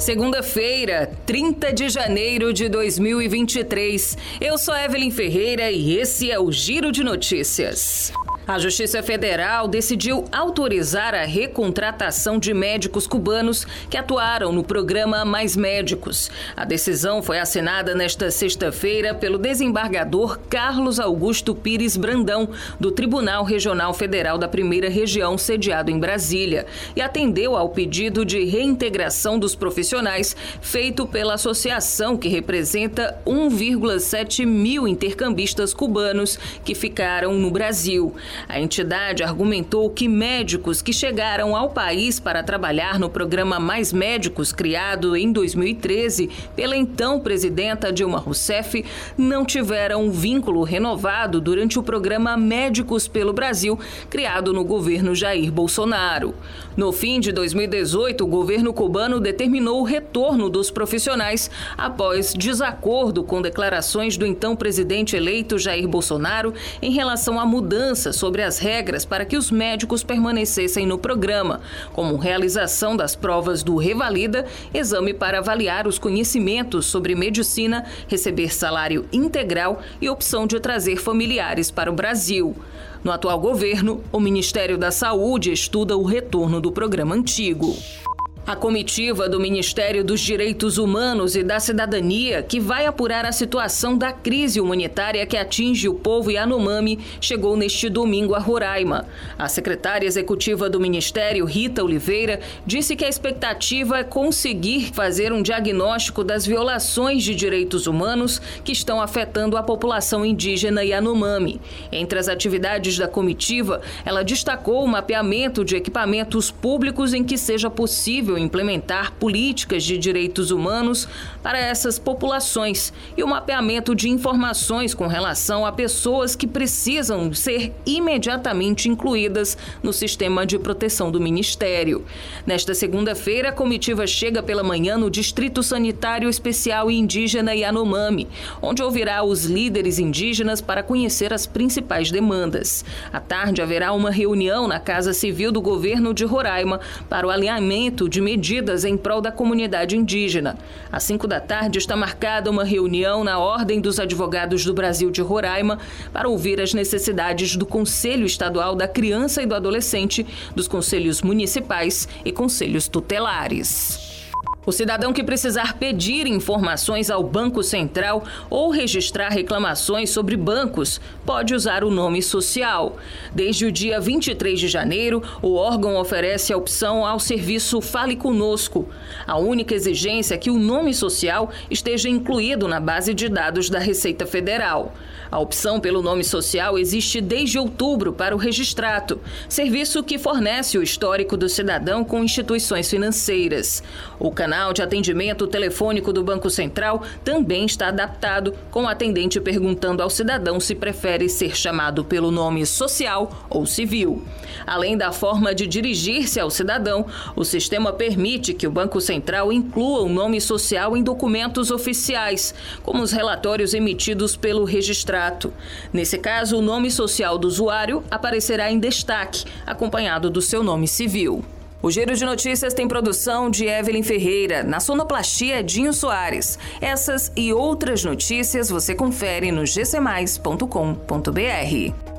Segunda-feira, 30 de janeiro de 2023. Eu sou Evelyn Ferreira e esse é o Giro de Notícias. A Justiça Federal decidiu autorizar a recontratação de médicos cubanos que atuaram no programa Mais Médicos. A decisão foi assinada nesta sexta-feira pelo desembargador Carlos Augusto Pires Brandão, do Tribunal Regional Federal da Primeira Região, sediado em Brasília, e atendeu ao pedido de reintegração dos profissionais feito pela associação que representa 1,7 mil intercambistas cubanos que ficaram no Brasil. A entidade argumentou que médicos que chegaram ao país para trabalhar no programa Mais Médicos, criado em 2013 pela então presidenta Dilma Rousseff, não tiveram um vínculo renovado durante o programa Médicos pelo Brasil, criado no governo Jair Bolsonaro. No fim de 2018, o governo cubano determinou o retorno dos profissionais após desacordo com declarações do então presidente eleito Jair Bolsonaro em relação à mudança sobre as regras para que os médicos permanecessem no programa, como realização das provas do Revalida, exame para avaliar os conhecimentos sobre medicina, receber salário integral e opção de trazer familiares para o Brasil. No atual governo, o Ministério da Saúde estuda o retorno do programa antigo. A comitiva do Ministério dos Direitos Humanos e da Cidadania, que vai apurar a situação da crise humanitária que atinge o povo Yanomami, chegou neste domingo a Roraima. A secretária executiva do Ministério, Rita Oliveira, disse que a expectativa é conseguir fazer um diagnóstico das violações de direitos humanos que estão afetando a população indígena Yanomami. Entre as atividades da comitiva, ela destacou o mapeamento de equipamentos públicos em que seja possível implementar políticas de direitos humanos para essas populações e o mapeamento de informações com relação a pessoas que precisam ser imediatamente incluídas no sistema de proteção do Ministério. Nesta segunda-feira, a comitiva chega pela manhã no Distrito Sanitário Especial Indígena Yanomami, onde ouvirá os líderes indígenas para conhecer as principais demandas. À tarde, haverá uma reunião na Casa Civil do Governo de Roraima para o alinhamento de medidas em prol da comunidade indígena. Às 5 da tarde está marcada uma reunião na Ordem dos Advogados do Brasil de Roraima para ouvir as necessidades do Conselho Estadual da Criança e do Adolescente, dos conselhos municipais e conselhos tutelares. O cidadão que precisar pedir informações ao Banco Central ou registrar reclamações sobre bancos pode usar o nome social. Desde o dia 23 de janeiro, o órgão oferece a opção ao serviço Fale Conosco. A única exigência é que o nome social esteja incluído na base de dados da Receita Federal. A opção pelo nome social existe desde outubro para o registrato, serviço que fornece o histórico do cidadão com instituições financeiras. O canal de atendimento telefônico do Banco Central também está adaptado, com o atendente perguntando ao cidadão se prefere ser chamado pelo nome social ou civil. Além da forma de dirigir-se ao cidadão, o sistema permite que o Banco Central inclua o nome social em documentos oficiais, como os relatórios emitidos pelo registrado contrato. Nesse caso, o nome social do usuário aparecerá em destaque, acompanhado do seu nome civil. O Giro de Notícias tem produção de Evelyn Ferreira, na sonoplastia Dinho Soares. Essas e outras notícias você confere no gcmais.com.br.